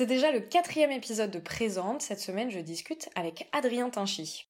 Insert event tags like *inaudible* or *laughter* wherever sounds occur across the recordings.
C'est déjà le quatrième épisode de Présente. Cette semaine, je discute avec Adrien Tinchy.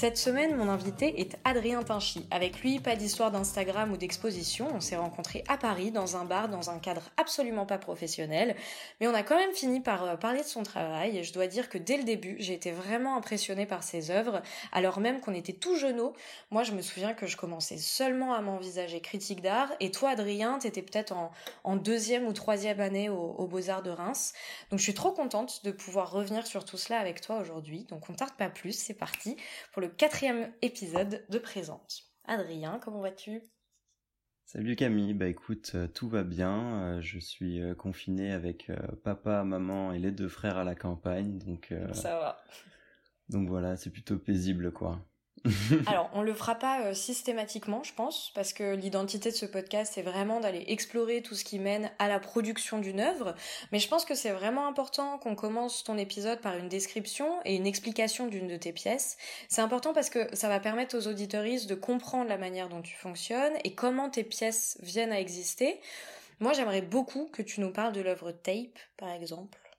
Cette semaine, mon invité est Adrien Tinchy. Avec lui, pas d'histoire d'Instagram ou d'exposition. On s'est rencontrés à Paris, dans un bar, dans un cadre absolument pas professionnel. Mais on a quand même fini par euh, parler de son travail. Et je dois dire que dès le début, j'ai été vraiment impressionnée par ses œuvres. Alors même qu'on était tout jeuneaux, moi je me souviens que je commençais seulement à m'envisager critique d'art. Et toi, Adrien, t'étais peut-être en, deuxième ou troisième année aux Beaux-Arts de Reims. Donc je suis trop contente de pouvoir revenir sur tout cela avec toi aujourd'hui. Donc on tarde pas plus, c'est parti pour le quatrième épisode de Présente. Adrien, comment vas-tu? Salut Camille, bah écoute, euh, tout va bien. Euh, je suis euh, confiné avec papa, maman et les deux frères à la campagne, donc. Ça va. Donc voilà, c'est plutôt paisible quoi. *laughs* Alors, on le fera pas euh, systématiquement, je pense, parce que l'identité de ce podcast, c'est vraiment d'aller explorer tout ce qui mène à la production d'une œuvre. Mais je pense que c'est vraiment important qu'on commence ton épisode par une description et une explication d'une de tes pièces. C'est important parce que ça va permettre aux auditoristes de comprendre la manière dont tu fonctionnes et comment tes pièces viennent à exister. Moi, j'aimerais beaucoup que tu nous parles de l'œuvre Tape, par exemple.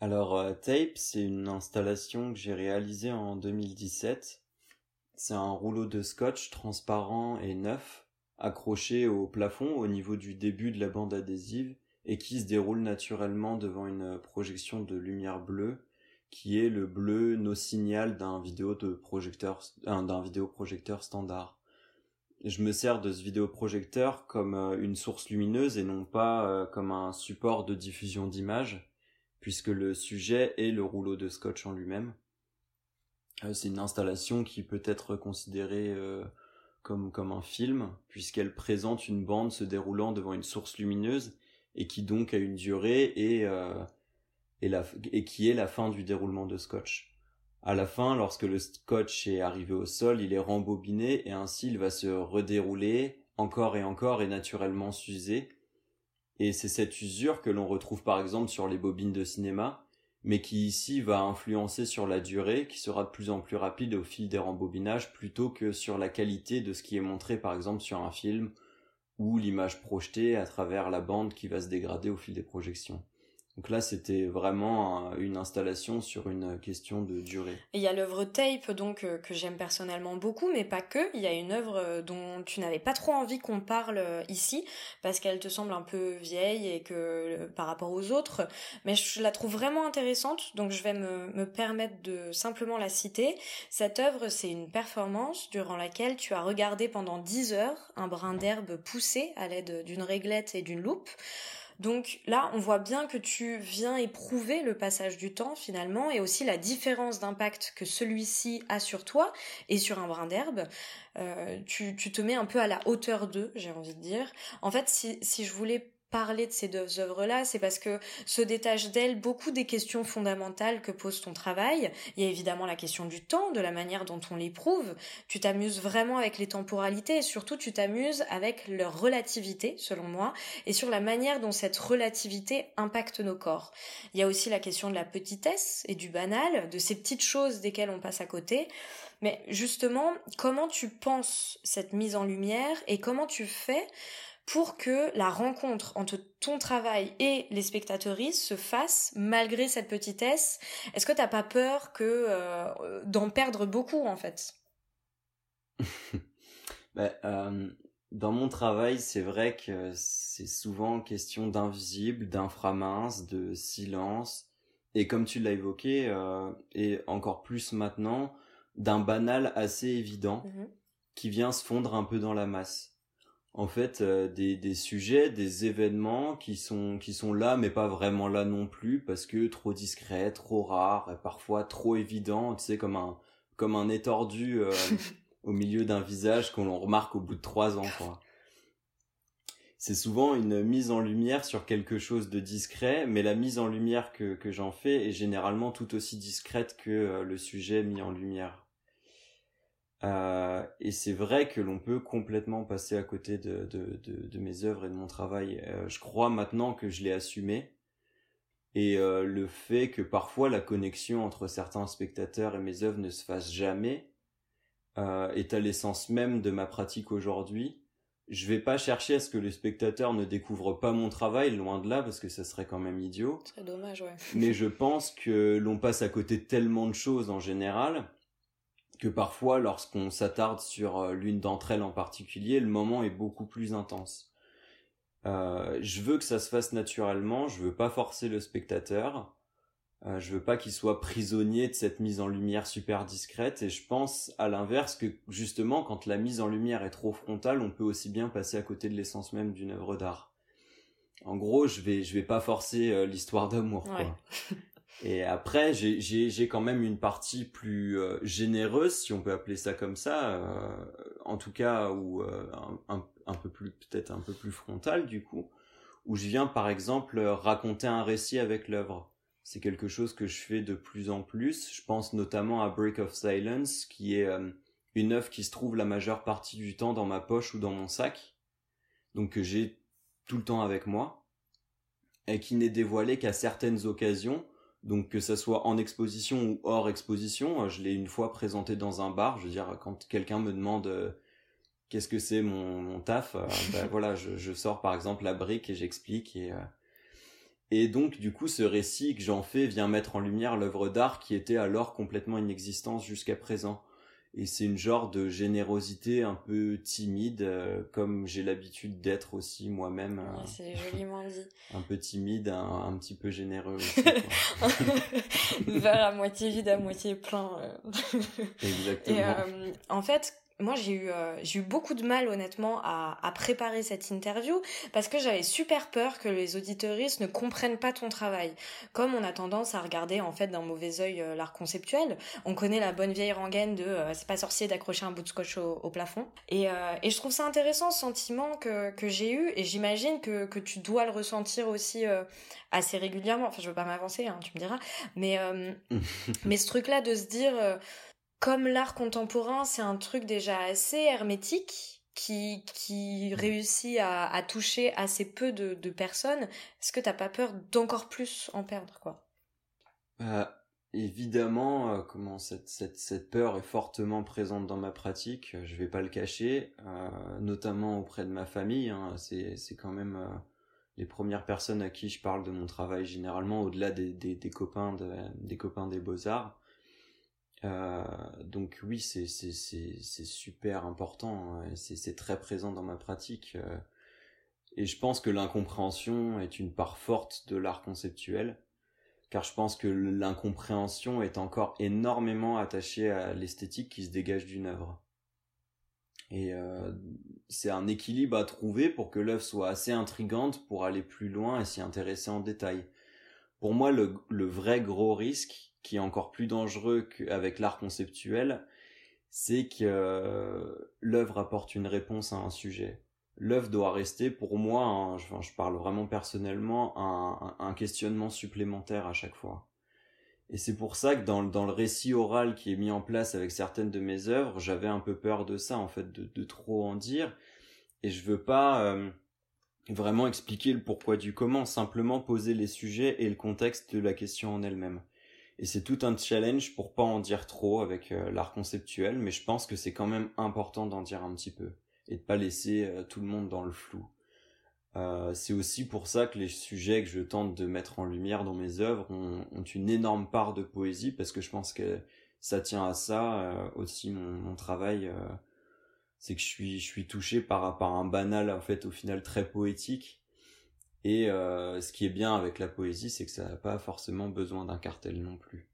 Alors euh, Tape, c'est une installation que j'ai réalisée en 2017. C'est un rouleau de scotch transparent et neuf, accroché au plafond au niveau du début de la bande adhésive et qui se déroule naturellement devant une projection de lumière bleue qui est le bleu no signal d'un euh, vidéoprojecteur standard. Je me sers de ce vidéoprojecteur comme euh, une source lumineuse et non pas comme un support de diffusion d'images puisque le sujet est le rouleau de scotch en lui-même. Euh, c'est une installation qui peut être considérée euh, comme, comme un film, puisqu'elle présente une bande se déroulant devant une source lumineuse, et qui donc a une durée et, euh, et, qui est la fin du déroulement de scotch. À la fin, lorsque le scotch est arrivé au sol, il est rembobiné et ainsi il va se redérouler encore et encore et naturellement s'user et c'est cette usure que l'on retrouve par exemple sur les bobines de cinéma, mais qui ici va influencer sur la durée, qui sera de plus en plus rapide au fil des rembobinages, plutôt que sur la qualité de ce qui est montré par exemple sur un film, ou l'image projetée à travers la bande qui va se dégrader au fil des projections. Donc là, c'était vraiment une installation sur une question de durée. il y a l'œuvre Tape, donc euh, que j'aime personnellement beaucoup, mais pas que. Il y a une œuvre euh, dont tu n'avais pas trop envie qu'on parle euh, ici, parce qu'elle te semble un peu vieille et que par rapport aux autres, mais je la trouve vraiment intéressante, donc je vais me, me permettre de simplement la citer. Cette œuvre, c'est une performance durant laquelle tu as regardé pendant 10 heures un brin d'herbe poussé à l'aide d'une réglette et d'une loupe. Donc là, on voit bien que tu viens éprouver le passage du temps finalement et aussi la différence d'impact que celui-ci a sur toi et sur un brin d'herbe. Euh, tu, te mets un peu à la hauteur d'eux, j'ai envie de dire. En fait, si, si je voulais parler de ces deux œuvres-là, c'est parce que se détachent d'elles beaucoup des questions fondamentales que pose ton travail. Il y a évidemment la question du temps, de la manière dont on l'éprouve. Tu t'amuses vraiment avec les temporalités et surtout tu t'amuses avec leur relativité, selon moi, et sur la manière dont cette relativité impacte nos corps. Il y a aussi la question de la petitesse et du banal, de ces petites choses desquelles on passe à côté. Mais justement, comment tu penses cette mise en lumière et comment tu fais pour que la rencontre entre ton travail et les spectateuristes se fasse malgré cette petitesse. Est-ce que t'as pas peur que euh, d'en perdre beaucoup en fait? *laughs* Bah, euh, Dans mon travail, c'est vrai que c'est souvent question d'invisible, d'inframince, de silence, et comme tu l'as évoqué, euh, et encore plus maintenant, d'un banal assez évident mmh qui vient se fondre un peu dans la masse en fait euh, des, des sujets, des événements qui sont qui sont là mais pas vraiment là non plus parce que trop discrets, trop rares et parfois trop évidents, tu sais comme un comme un étordu *laughs* au milieu d'un visage qu'on remarque au bout de trois ans, quoi. C'est souvent une mise en lumière sur quelque chose de discret, mais la mise en lumière que, que j'en fais est généralement tout aussi discrète que euh, le sujet mis en lumière. Euh, et c'est vrai que l'on peut complètement passer à côté de, de, de, de mes œuvres et de mon travail. Euh, je crois maintenant que je l'ai assumé. Et euh, le fait que parfois la connexion entre certains spectateurs et mes œuvres ne se fasse jamais, est à l'essence même de ma pratique aujourd'hui. Je vais pas chercher à ce que le spectateur ne découvre pas mon travail, loin de là, parce que ça serait quand même idiot. Très dommage, ouais. Mais je pense que l'on passe à côté de tellement de choses en général, que parfois, lorsqu'on s'attarde sur euh, l'une d'entre elles en particulier, le moment est beaucoup plus intense. Euh, je veux que ça se fasse naturellement, je veux pas forcer le spectateur. Euh, je veux pas qu'il soit prisonnier de cette mise en lumière super discrète et je pense à l'inverse que justement quand la mise en lumière est trop frontale, on peut aussi bien passer à côté de l'essence même d'une œuvre d'art. En gros, je vais je vais pas forcer euh, l'histoire d'amour quoi. *laughs* Et après, j'ai quand même une partie plus euh, généreuse, si on peut appeler ça comme ça, euh, en tout cas, ou un, un, un peu plus peut-être un peu plus frontale du coup, où je viens par exemple raconter un récit avec l'œuvre c'est quelque chose que je fais de plus en plus. Je pense notamment à Break of Silence, qui est euh, une œuvre qui se trouve la majeure partie du temps dans ma poche ou dans mon sac, donc que j'ai tout le temps avec moi, et qui n'est dévoilée qu'à certaines occasions, donc que ça soit en exposition ou hors exposition. Je l'ai une fois présenté dans un bar, je veux dire, quand quelqu'un me demande euh, qu'est-ce que c'est mon, mon taf, euh, *laughs* ben voilà, je, je, sors par exemple la brique et j'explique et et donc, du coup, ce récit que j'en fais vient mettre en lumière l'œuvre d'art qui était alors complètement inexistante jusqu'à présent. Et c'est une genre de générosité un peu timide, euh, comme j'ai l'habitude d'être aussi moi-même. Euh, c'est joliment dit. *laughs* un peu timide, un, un petit peu généreux aussi. *laughs* Vers à moitié vide, à moitié plein. Euh. *laughs* Exactement. Et en fait, moi j'ai eu euh, j'ai eu beaucoup de mal honnêtement à, à préparer cette interview parce que j'avais super peur que les auditeuristes ne comprennent pas ton travail. Comme on a tendance à regarder en fait d'un mauvais œil euh, l'art conceptuel on connaît la bonne vieille rengaine de euh, c'est pas sorcier d'accrocher un bout de scotch au, au plafond. Et, et je trouve ça intéressant ce sentiment que, que j'ai eu et j'imagine que, que tu dois le ressentir aussi assez régulièrement. Enfin je veux pas m'avancer hein, tu me diras. Mais *laughs* mais ce truc là de se dire comme l'art contemporain, c'est un truc déjà assez hermétique qui, qui mm. réussit à, à toucher assez peu de, de personnes, est-ce que t'as pas peur d'encore plus en perdre, quoi? Bah, Évidemment, euh, comment cette, cette, cette, peur est fortement présente dans ma pratique, euh, je vais pas le cacher, euh, notamment auprès de ma famille, hein, c'est, c'est quand même les premières personnes à qui je parle de mon travail généralement, au-delà des, des, des copains de, des copains des beaux-arts. Euh, donc oui, c'est super important, hein, c'est c'est très présent dans ma pratique. Euh, et je pense que l'incompréhension est une part forte de l'art conceptuel, car je pense que l'incompréhension est encore énormément attachée à l'esthétique qui se dégage d'une œuvre. Et euh, c'est un équilibre à trouver pour que l'œuvre soit assez intrigante pour aller plus loin et s'y intéresser en détail. Pour moi, le, vrai gros risque, qui est encore plus dangereux qu'avec l'art conceptuel, c'est que euh, l'œuvre apporte une réponse à un sujet. L'œuvre doit rester pour moi, je, parle vraiment personnellement, un, questionnement supplémentaire à chaque fois. Et c'est pour ça que dans, le récit oral qui est mis en place avec certaines de mes œuvres, j'avais un peu peur de ça, en fait, de, de trop en dire. Et je veux pas euh, vraiment expliquer le pourquoi du comment, simplement poser les sujets et le contexte de la question en elle-même. Et c'est tout un challenge pour pas en dire trop avec euh, l'art conceptuel, mais je pense que c'est quand même important d'en dire un petit peu et de pas laisser euh, tout le monde dans le flou. Euh, c'est aussi pour ça que les sujets que je tente de mettre en lumière dans mes œuvres ont, une énorme part de poésie parce que je pense que ça tient à ça aussi mon travail. C'est que je suis je suis touché par par un banal en fait au final très poétique et euh, ce qui est bien avec la poésie, c'est que ça n'a pas forcément besoin d'un cartel non plus.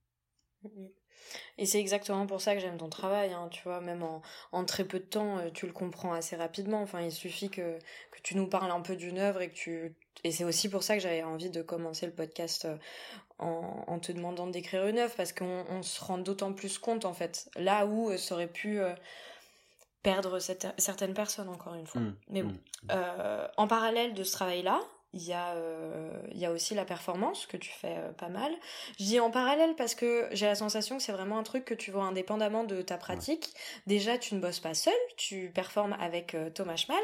Et c'est exactement pour ça que j'aime ton travail, hein, tu vois, même en, en, très peu de temps, euh, tu le comprends assez rapidement. Enfin, il suffit que, que tu nous parles un peu d'une œuvre et que tu... Et c'est aussi pour ça que j'avais envie de commencer le podcast euh, en, te demandant d'écrire une œuvre parce qu'on se rend d'autant plus compte en fait là où ça aurait pu perdre certaines personnes encore une fois. Mmh, Mais bon, mmh. en parallèle de ce travail-là, il y, a, euh, il y a aussi la performance que tu fais euh, pas mal. Je dis en parallèle parce que j'ai la sensation que c'est vraiment un truc que tu vois indépendamment de ta pratique. Déjà, tu ne bosses pas seul, tu performes avec euh, Thomas Schmal.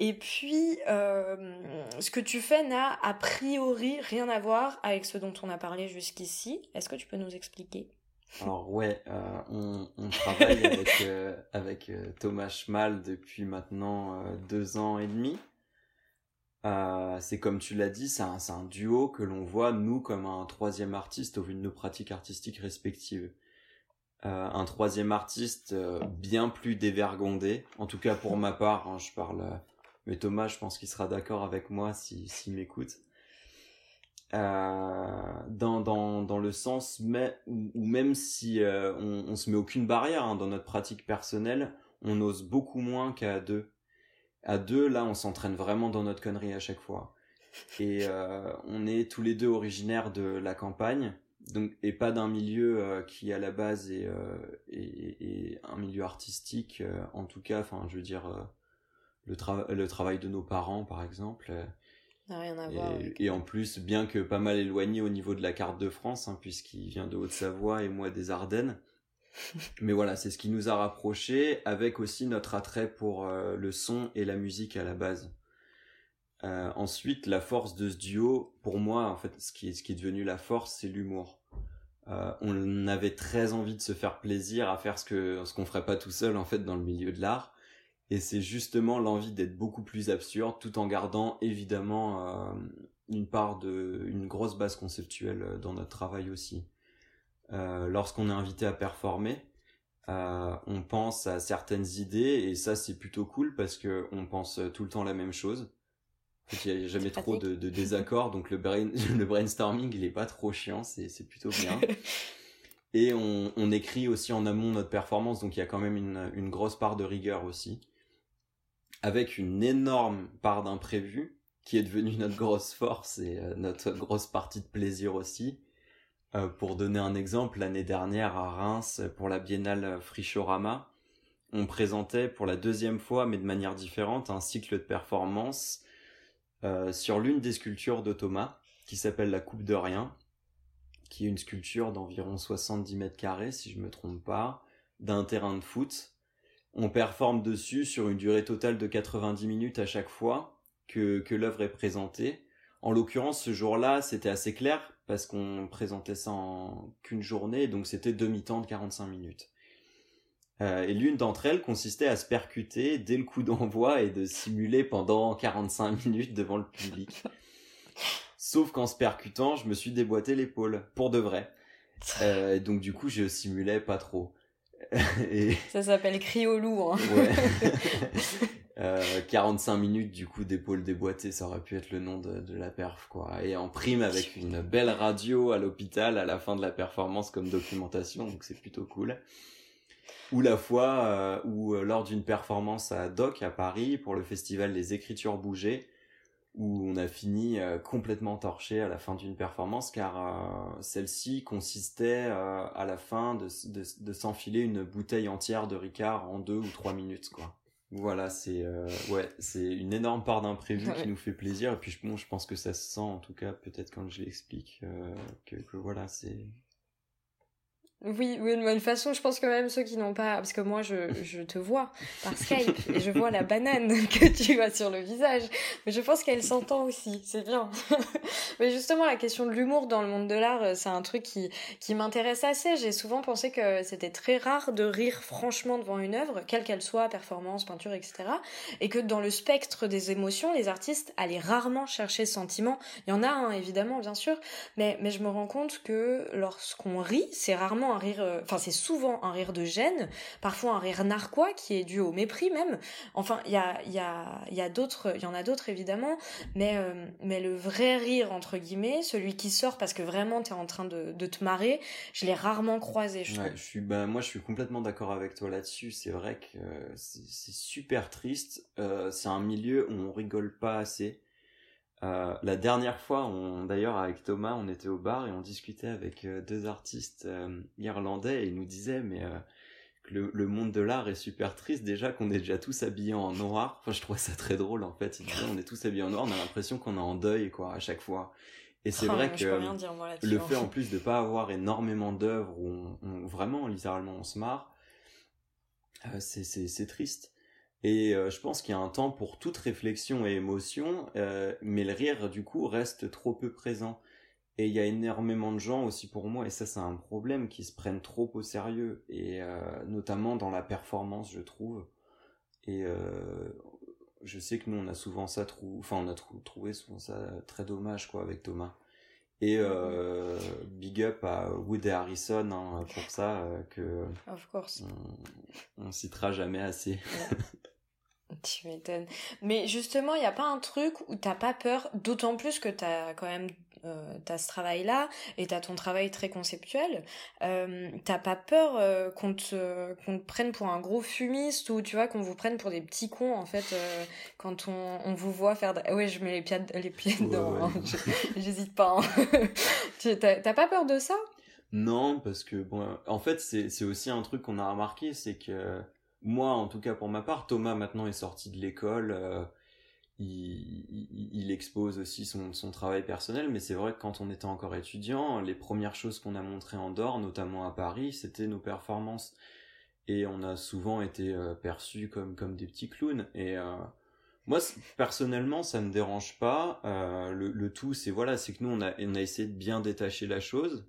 Et puis, ce que tu fais n'a a priori rien à voir avec ce dont on a parlé jusqu'ici. Est-ce que tu peux nous expliquer? Alors ouais, on, on, travaille avec, avec Thomas Schmal depuis maintenant deux ans et demi. Euh, c'est comme tu l'as dit, c'est un, un, duo que l'on voit, nous, comme un troisième artiste au vu de nos pratiques artistiques respectives. Euh, un troisième artiste euh, bien plus dévergondé, en tout cas pour ma part, hein, je parle... Euh, mais Thomas, je pense qu'il sera d'accord avec moi s'il si, m'écoute. Dans, dans, dans le sens où, même si on, on se met aucune barrière hein, dans notre pratique personnelle, on ose beaucoup moins qu'à deux à deux, là, on s'entraîne vraiment dans notre connerie à chaque fois. Et euh, on est tous les deux originaires de la campagne, donc et pas d'un milieu euh, qui à la base est, euh, un milieu artistique, en tout cas. Enfin, je veux dire le, le travail de nos parents, par exemple. Rien à voir et, en plus, bien que pas mal éloigné au niveau de la carte de France, hein, puisqu'il vient de Haute-Savoie et moi des Ardennes, *laughs* mais voilà, c'est ce qui nous a rapprochés, avec aussi notre attrait pour euh, le son et la musique à la base. Euh, ensuite, la force de ce duo, pour moi, en fait, ce qui est, ce qui est devenu la force, c'est l'humour. Euh, on avait très envie de se faire plaisir à faire ce que ce qu'on ferait pas tout seul en fait dans le milieu de l'art, et c'est justement l'envie d'être beaucoup plus absurde, tout en gardant évidemment une part de, une grosse base conceptuelle dans notre travail aussi. Euh, lorsqu'on est invité à performer, euh, on pense à certaines idées et ça c'est plutôt cool parce que on pense tout le temps la même chose. Il n'y a *laughs* jamais trop de, de désaccords, donc le, brain, *laughs* le brainstorming il est pas trop chiant, c'est, c'est plutôt bien. *laughs* et on, on, écrit aussi en amont notre performance, donc il y a quand même une, une grosse part de rigueur aussi, avec une énorme part d'imprévu qui est devenue notre grosse force et euh, notre grosse partie de plaisir aussi. Euh, pour donner un exemple, l'année dernière à Reims, pour la biennale Frichorama, on présentait pour la deuxième fois, mais de manière différente, un cycle de performance euh, sur l'une des sculptures de Thomas, qui s'appelle la Coupe de Rien, qui est une sculpture d'environ 70 mètres carrés, si je me trompe pas, d'un terrain de foot. On performe dessus sur une durée totale de 90 minutes à chaque fois que, que l'œuvre est présentée. En l'occurrence, ce jour-là, c'était assez clair parce qu'on présentait ça en qu'une journée, donc c'était demi-temps de 45 minutes. Euh, et l'une d'entre elles consistait à se percuter dès le coup d'envoi et de simuler pendant 45 minutes devant le public. *laughs* Sauf qu'en se percutant, je me suis déboîté l'épaule, pour de vrai. Euh, donc du coup, je simulais pas trop. *laughs* et... Ça s'appelle cri au loup. Hein. Ouais. *laughs* Euh, 45 minutes du coup d'épaule déboîtée, ça aurait pu être le nom de, de, la perf quoi. Et en prime avec une belle radio à l'hôpital à la fin de la performance comme documentation, donc c'est plutôt cool. Ou la fois euh, où euh, lors d'une performance à Doc à Paris pour le festival Les Écritures Bougées, où on a fini euh, complètement torché à la fin d'une performance car celle-ci consistait à la fin de, de, de s'enfiler une bouteille entière de Ricard en deux ou trois minutes quoi. Voilà, c'est euh, ouais, c'est une énorme part d'imprévu qui nous fait plaisir. Et puis bon, je pense que ça se sent, en tout cas, peut-être quand je l'explique, euh, que, que, voilà, c'est oui, oui, de bonne façon, je pense que même ceux qui n'ont pas, parce que moi je, je te vois par *laughs* Skype et je vois la banane *laughs* que tu as sur le visage, mais je pense qu'elle s'entend aussi, c'est bien. *laughs* mais justement, la question de l'humour dans le monde de l'art, euh, c'est un truc qui, qui m'intéresse assez. J'ai souvent pensé que c'était très rare de rire franchement devant une œuvre, quelle qu'elle soit, performance, peinture, etc. Et que dans le spectre des émotions, les artistes allaient rarement chercher sentiment. Il y en a, hein, évidemment, bien sûr, mais, mais je me rends compte que lorsqu'on rit, c'est rarement un rire, euh, enfin c'est souvent un rire de gêne, parfois un rire narquois qui est dû au mépris même. Enfin, il y a, y a, y a d'autres, il y en a d'autres évidemment, mais, euh, mais le vrai rire entre guillemets, celui qui sort parce que vraiment t'es en train de, de te marrer, je l'ai rarement croisé. Je, je suis, ben moi je suis complètement d'accord avec toi là-dessus. C'est vrai que c'est super triste. Euh, c'est un milieu où on rigole pas assez. La dernière fois, d'ailleurs avec Thomas, on était au bar et on discutait avec deux artistes irlandais et ils nous disaient mais le, monde de l'art est super triste déjà qu'on est déjà tous habillés en noir. Enfin, je trouvais ça très drôle en fait. on est tous habillés en noir, on a l'impression qu'on est en deuil quoi à chaque fois. Et c'est oh, vrai que le fait en plus de pas avoir énormément d'œuvres où on, vraiment littéralement on se marre, euh, c'est triste. Et euh, je pense qu'il y a un temps pour toute réflexion et émotion, euh, mais le rire du coup reste trop peu présent. Et il y a énormément de gens aussi pour moi, et ça c'est un problème, qui se prennent trop au sérieux, et euh, notamment dans la performance, je trouve. Et euh, je sais que nous on a souvent ça, enfin on a trouvé souvent ça très dommage quoi avec Thomas. Et euh, big up à Wood et Harrison hein, pour ça, que of course. On, on citera jamais assez. *laughs* Tu m'étonnes. Mais justement, il n'y a pas un truc où t'as pas peur, d'autant plus que t'as quand même euh, t'as ce travail-là et t'as ton travail très conceptuel, euh, t'as pas peur euh, qu'on te qu'on te prenne pour un gros fumiste ou tu vois qu'on vous prenne pour des petits cons en fait euh, quand on, on vous voit faire. De... Ouais, je mets les pieds les pieds dedans. Hein. J'hésite pas. Hein. *laughs* t'as pas peur de ça? Non, parce que bon, en fait c'est c'est aussi un truc qu'on a remarqué, c'est que moi en tout cas pour ma part, Thomas maintenant est sorti de l'école il, expose aussi son, son, travail personnel, mais c'est vrai que quand on était encore étudiant, les premières choses qu'on a montrées en dehors, notamment à Paris, c'était nos performances. Et on a souvent été euh, perçus comme, comme des petits clowns. Et euh, moi, personnellement, ça me dérange pas. Euh, le, le, tout, c'est voilà, c'est que nous, on a, on a essayé de bien détacher la chose.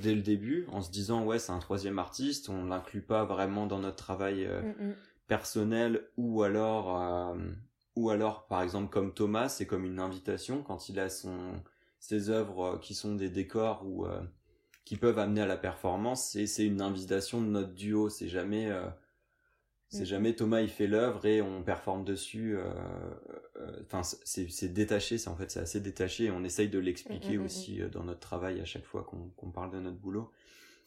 Dès le début, en se disant ouais c'est un troisième artiste, on l'inclut pas vraiment dans notre travail mm, mm. personnel ou alors ou alors par exemple comme Thomas c'est comme une invitation quand il a son ses œuvres euh, qui sont des décors ou euh, qui peuvent amener à la performance c'est c'est une invitation de notre duo c'est jamais euh, c'est mm. jamais Thomas il fait l'œuvre et on performe dessus enfin c'est c'est détaché c'est en fait c'est assez détaché et on essaye de l'expliquer mm, mm, aussi dans notre travail à chaque fois qu'on qu'on parle de notre boulot.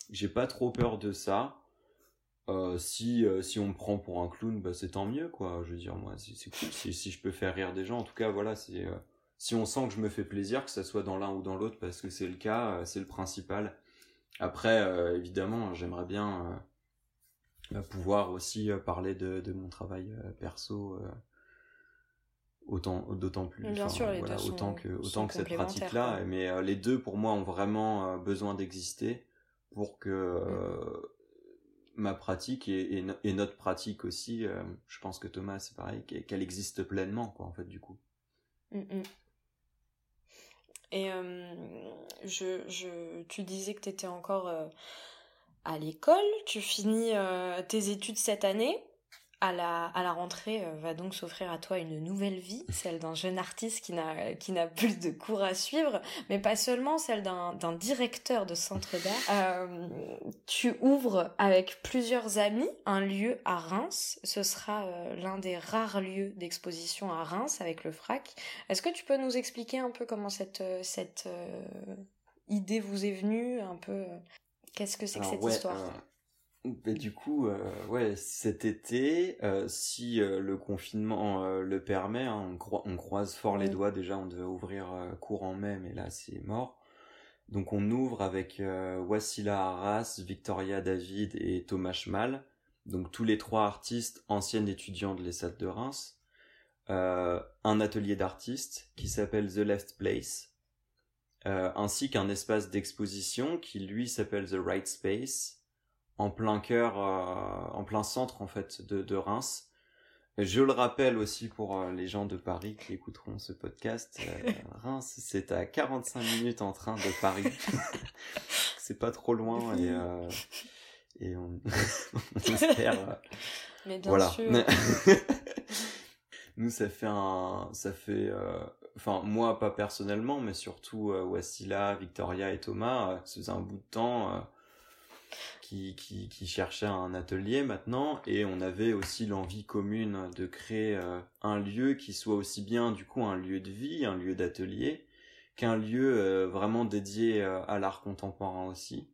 J'ai pas trop peur de ça. Euh, si euh, si on me prend pour un clown bah c'est tant mieux quoi. Je veux dire moi c'est cool. Si, si je peux faire rire des gens en tout cas voilà c'est euh, si on sent que je me fais plaisir que ça soit dans l'un ou dans l'autre parce que c'est le cas c'est le principal. Après évidemment j'aimerais bien pouvoir aussi parler de, de mon travail perso autant d'autant plus bien sûr autant que autant que cette pratique là mais les deux pour moi ont vraiment besoin d'exister pour que mm ma pratique et, et, notre pratique aussi, euh, je pense que Thomas, c'est pareil, qu'elle existe pleinement, quoi, en fait, du coup. Mm, mm. Et euh, je, je, tu disais que tu étais encore euh, à l'école, tu finis tes études cette année à la, à la rentrée euh, va donc s'offrir à toi une nouvelle vie, celle d'un jeune artiste qui n'a, plus de cours à suivre, mais pas seulement celle d'un, directeur de centre d'art. Euh, tu ouvres avec plusieurs amis un lieu à Reims. Ce sera euh, l'un des rares lieux d'exposition à Reims avec le FRAC. Est-ce que tu peux nous expliquer un peu comment cette, cette idée vous est venue, un peu Qu'est-ce que c'est que cette histoire? bah, du coup, euh, ouais, cet été, euh, si euh, le confinement le permet, hein, on, on, croise fort les doigts. Déjà, on devait ouvrir courant mai, mais là, c'est mort. Donc, on ouvre avec Wassila Arras, Victoria David et Thomas Schmal. Donc, tous les trois artistes, anciens étudiants de l'ESAT de Reims. un atelier d'artistes qui s'appelle The Left Place, ainsi qu'un espace d'exposition qui, lui, s'appelle The Right Space en plein cœur, euh, en plein centre en fait de, de Reims. Je le rappelle aussi pour euh, les gens de Paris qui écouteront ce podcast, euh, *laughs* Reims c'est à 45 minutes en train de Paris. *laughs* c'est pas trop loin et, et on, *laughs* espère. Mais bien voilà. sûr. Nous ça fait un, ça fait, enfin moi pas personnellement, mais surtout Wassila, Victoria et Thomas, ça faisait un bout de temps qui, qui, qui, cherchait un atelier maintenant et on avait aussi l'envie commune de créer euh, un lieu qui soit aussi bien du coup un lieu de vie, un lieu d'atelier, qu'un lieu euh, vraiment dédié euh, à l'art contemporain aussi.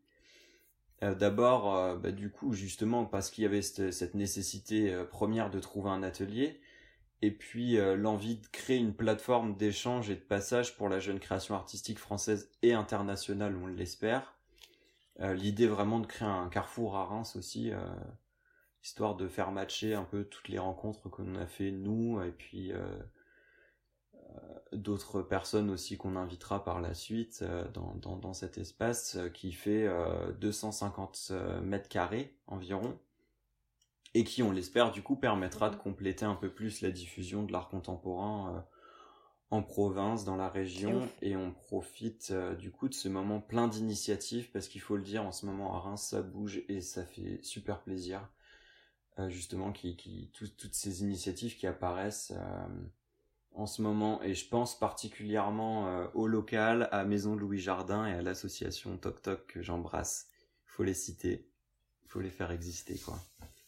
D'abord, bah, du coup, justement, parce qu'il y avait cette nécessité première de trouver un atelier, et puis l'envie de créer une plateforme d'échange et de passage pour la jeune création artistique française et internationale, on l'espère. L'idée vraiment de créer un carrefour à Reims aussi, histoire de faire matcher un peu toutes les rencontres qu'on a fait nous, et puis d'autres personnes aussi qu'on invitera par la suite euh, dans, dans, cet espace euh, qui fait 250 euh, mètres carrés environ et qui, on l'espère, du coup permettra de mhm. compléter un peu plus la diffusion de l'art contemporain en province, dans la région, et on profite du coup de ce moment plein d'initiatives, parce qu'il faut le dire, en ce moment à Reims, ça bouge et ça fait super plaisir, justement, qui, qui toutes ces initiatives qui apparaissent en ce moment et je pense particulièrement euh, au local, à Maison Louis Jardin et à l'association Toc Toc que j'embrasse. Il faut les citer, il faut les faire exister quoi.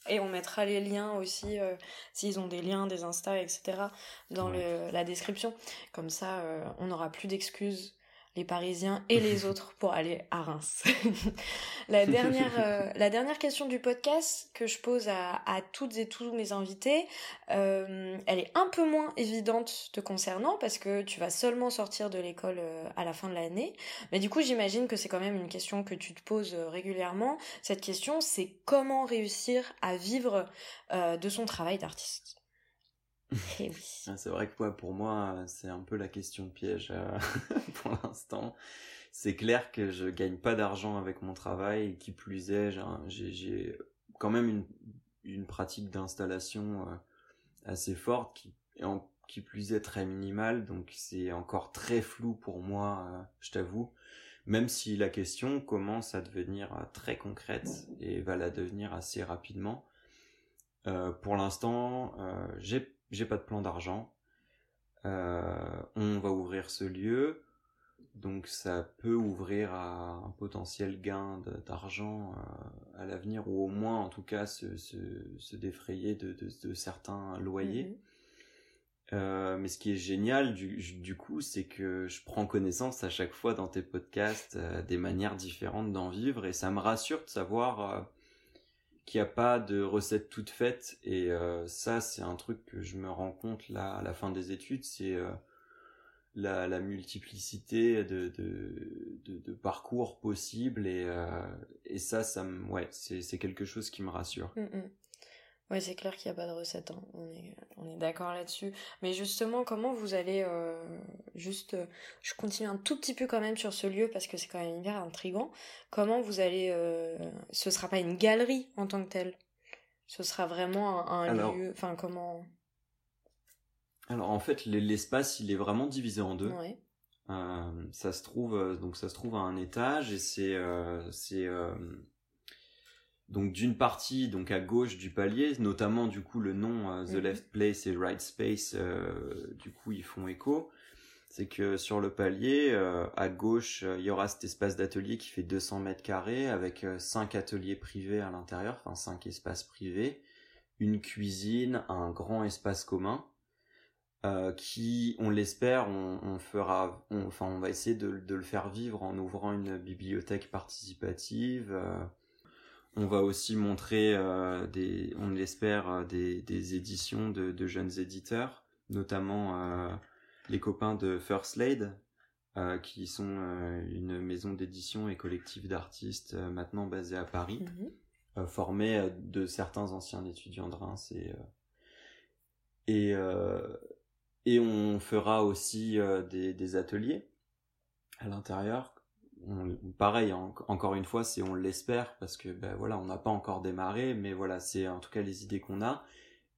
Et on mettra les liens aussi, euh, s'ils ont des liens, des Insta, etc., dans la description. Comme ça, euh, on n'aura plus d'excuses les Parisiens et les *laughs* autres pour aller à Reims. *laughs* la, dernière, euh, la dernière question du podcast que je pose à, toutes et tous mes invités, euh, elle est un peu moins évidente te concernant parce que tu vas seulement sortir de l'école euh, à la fin de l'année. Mais du coup, j'imagine que c'est quand même une question que tu te poses régulièrement. Cette question, c'est comment réussir à vivre de son travail d'artiste? Eh ah, c'est vrai que pour moi, c'est un peu la question piège euh, *laughs* pour l'instant. C'est clair que je gagne pas d'argent avec mon travail, et qui plus est, j'ai quand même une, une pratique d'installation euh, assez forte, qui, qui plus est très minimale, donc c'est encore très flou pour moi, euh, je t'avoue. Même si la question commence à devenir très concrète et va la devenir assez rapidement. pour l'instant, j'ai j'ai pas de plan d'argent. Euh, on va ouvrir ce lieu, donc ça peut ouvrir à un potentiel gain d'argent euh, à l'avenir, ou au moins en tout cas se, se, défrayer de, de, certains loyers. Mhm. Euh, mais ce qui est génial du, du coup, c'est que je prends connaissance à chaque fois dans tes podcasts des manières différentes d'en vivre et ça me rassure de savoir qu'il n'y a pas de recette toute faite. Et euh, ça, c'est un truc que je me rends compte là à la fin des études, c'est euh, la, la, multiplicité de, de, parcours possibles. Et, euh, et ça, ça ouais, c'est quelque chose qui me rassure. Mm, mm. Ouais, c'est clair qu'il n'y a pas de recette, hein. on est, on est d'accord là-dessus. Mais justement, comment vous allez euh, juste, euh, je continue un tout petit peu quand même sur ce lieu parce que c'est quand même hyper intrigant. Comment vous allez, euh, ce sera pas une galerie en tant que telle, ce sera vraiment un, lieu, enfin comment? Alors en fait, l'espace il est vraiment divisé en deux. Ouais. ça se trouve donc ça se trouve à un étage et c'est c'est donc d'une partie donc à gauche du palier, notamment du coup le nom euh, The mhm. Left Place et Right Space, euh, du coup ils font écho. C'est que sur le palier, euh, à gauche, il y aura cet espace d'atelier qui fait 200 mètres carrés avec cinq ateliers privés à l'intérieur, enfin cinq espaces privés, une cuisine, un grand espace commun. qui, on l'espère, on, fera, enfin, on va essayer de, de, le faire vivre en ouvrant une bibliothèque participative, on va aussi montrer, euh, des, on l'espère, euh, des, des, éditions de, de, jeunes éditeurs, notamment euh, les copains de First Lade, qui sont une maison d'édition et collectif d'artistes maintenant basée à Paris, mhm. formée de certains anciens étudiants de Reims et et, et on fera aussi des, des ateliers à l'intérieur pareil, encore une fois, c'est on l'espère parce que ben voilà, on n'a pas encore démarré, mais voilà, c'est en tout cas les idées qu'on a.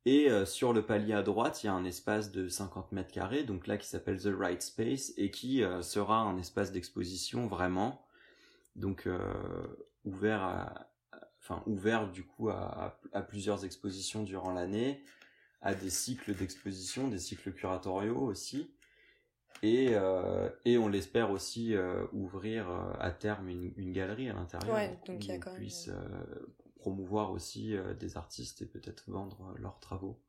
Et euh, sur le palier à droite, il y a un espace de 50 mètres carrés, donc là qui s'appelle The Right Space et qui euh, sera un espace d'exposition vraiment, donc euh, ouvert du coup à plusieurs expositions durant l'année, à des cycles d'exposition, des cycles curatoriaux aussi. Et, euh, et on l'espère aussi euh, ouvrir euh, à terme une, une galerie à l'intérieur ouais, donc où on puisse promouvoir aussi des artistes et peut-être vendre leurs travaux.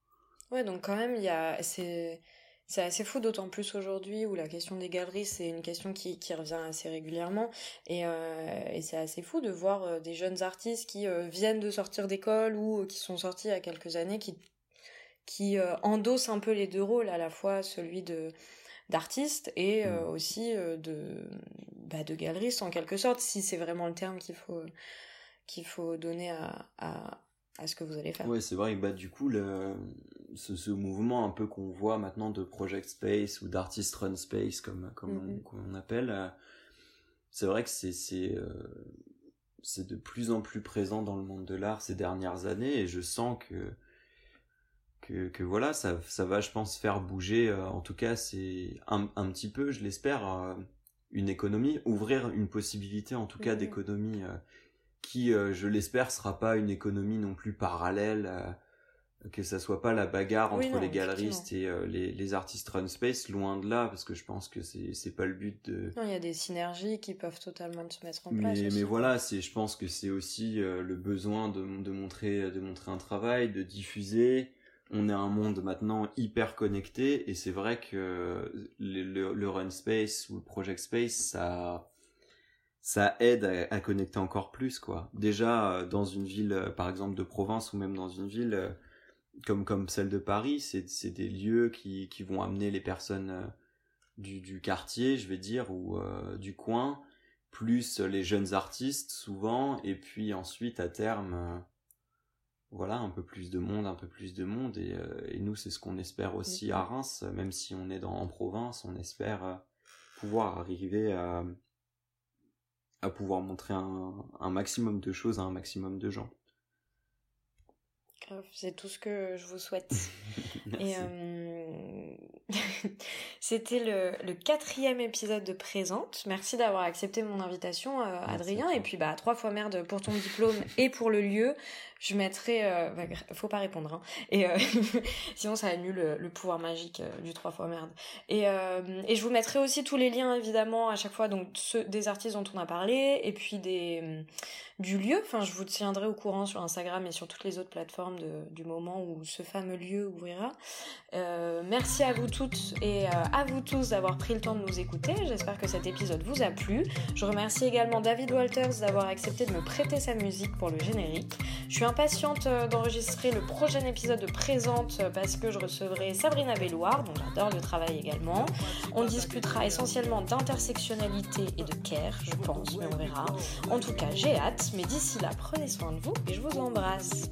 Ouais, donc quand même, il y a, c'est, c'est assez fou, d'autant plus aujourd'hui où la question des galeries, c'est une question qui, qui revient assez régulièrement. Et, euh, et c'est assez fou de voir des jeunes artistes qui viennent de sortir d'école ou qui sont sortis il y a quelques années, qui qui endosse un peu les deux rôles, à la fois celui de d'artiste et mm. aussi de bah, de galeriste en quelque sorte, si c'est vraiment le terme qu'il faut qu'il faut donner à, à, à, ce que vous allez faire. Oui, c'est vrai. Bah du coup, le, ce, ce mouvement un peu qu'on voit maintenant de project space ou d'artist run space comme comme mm-hmm. on, appelle, euh, c'est vrai que c'est c'est euh, c'est de plus en plus présent dans le monde de l'art ces dernières années et je sens que que, que voilà ça ça va je pense faire bouger euh, en tout cas c'est un, un petit peu je l'espère une économie ouvrir une possibilité en tout cas mm-hmm. d'économie qui, euh, je l'espère, sera pas une économie non plus parallèle, euh, que ça soit pas la bagarre entre les galeristes et euh, les, les artistes run space, loin de là, parce que je pense que c'est c'est pas le but de. Non, il y a des synergies qui peuvent totalement se mettre en place. Mais, mais voilà, c'est, je pense que c'est aussi le besoin de, de montrer, de montrer un travail, de diffuser. On est un monde maintenant hyper connecté et c'est vrai que le, run space ou le project space, ça ça aide à, connecter encore plus quoi. Déjà euh, dans une ville euh, par exemple de province ou même dans une ville euh, comme comme celle de Paris, c'est c'est des lieux qui qui vont amener les personnes du du quartier, je vais dire ou du coin plus les jeunes artistes souvent et puis ensuite à terme voilà un peu plus de monde, un peu plus de monde et, et nous c'est ce qu'on espère aussi à Reims même si on est dans en province, on espère pouvoir arriver à à pouvoir montrer un, un maximum de choses à un maximum de gens. C'est tout ce que je vous souhaite. *laughs* Et euh... *laughs* c'était le, le, quatrième épisode de Présente. Merci d'avoir accepté mon invitation, euh, Adrien. Et puis bah trois fois merde pour ton diplôme et pour le lieu je mettrai euh, bah, faut pas répondre hein. et euh, *laughs* sinon ça annule le, le pouvoir magique euh, du trois fois merde. Et euh, je vous mettrai aussi tous les liens évidemment à chaque fois donc ceux des artistes dont on a parlé et puis des du lieu. Enfin je vous tiendrai au courant sur Instagram et sur toutes les autres plateformes du moment où ce fameux lieu ouvrira. Merci à vous toutes et à vous tous d'avoir pris le temps de nous écouter. J'espère que cet épisode vous a plu. Je remercie également David Walters d'avoir accepté de me prêter sa musique pour le générique. Je suis impatiente euh, d'enregistrer le prochain épisode de Présente euh, parce que je recevrai Sabrina Belloir, dont j'adore le travail également. On discutera essentiellement d'intersectionnalité et de care, je pense, mais on verra. En tout cas, j'ai hâte, mais d'ici là, prenez soin de vous et je vous embrasse.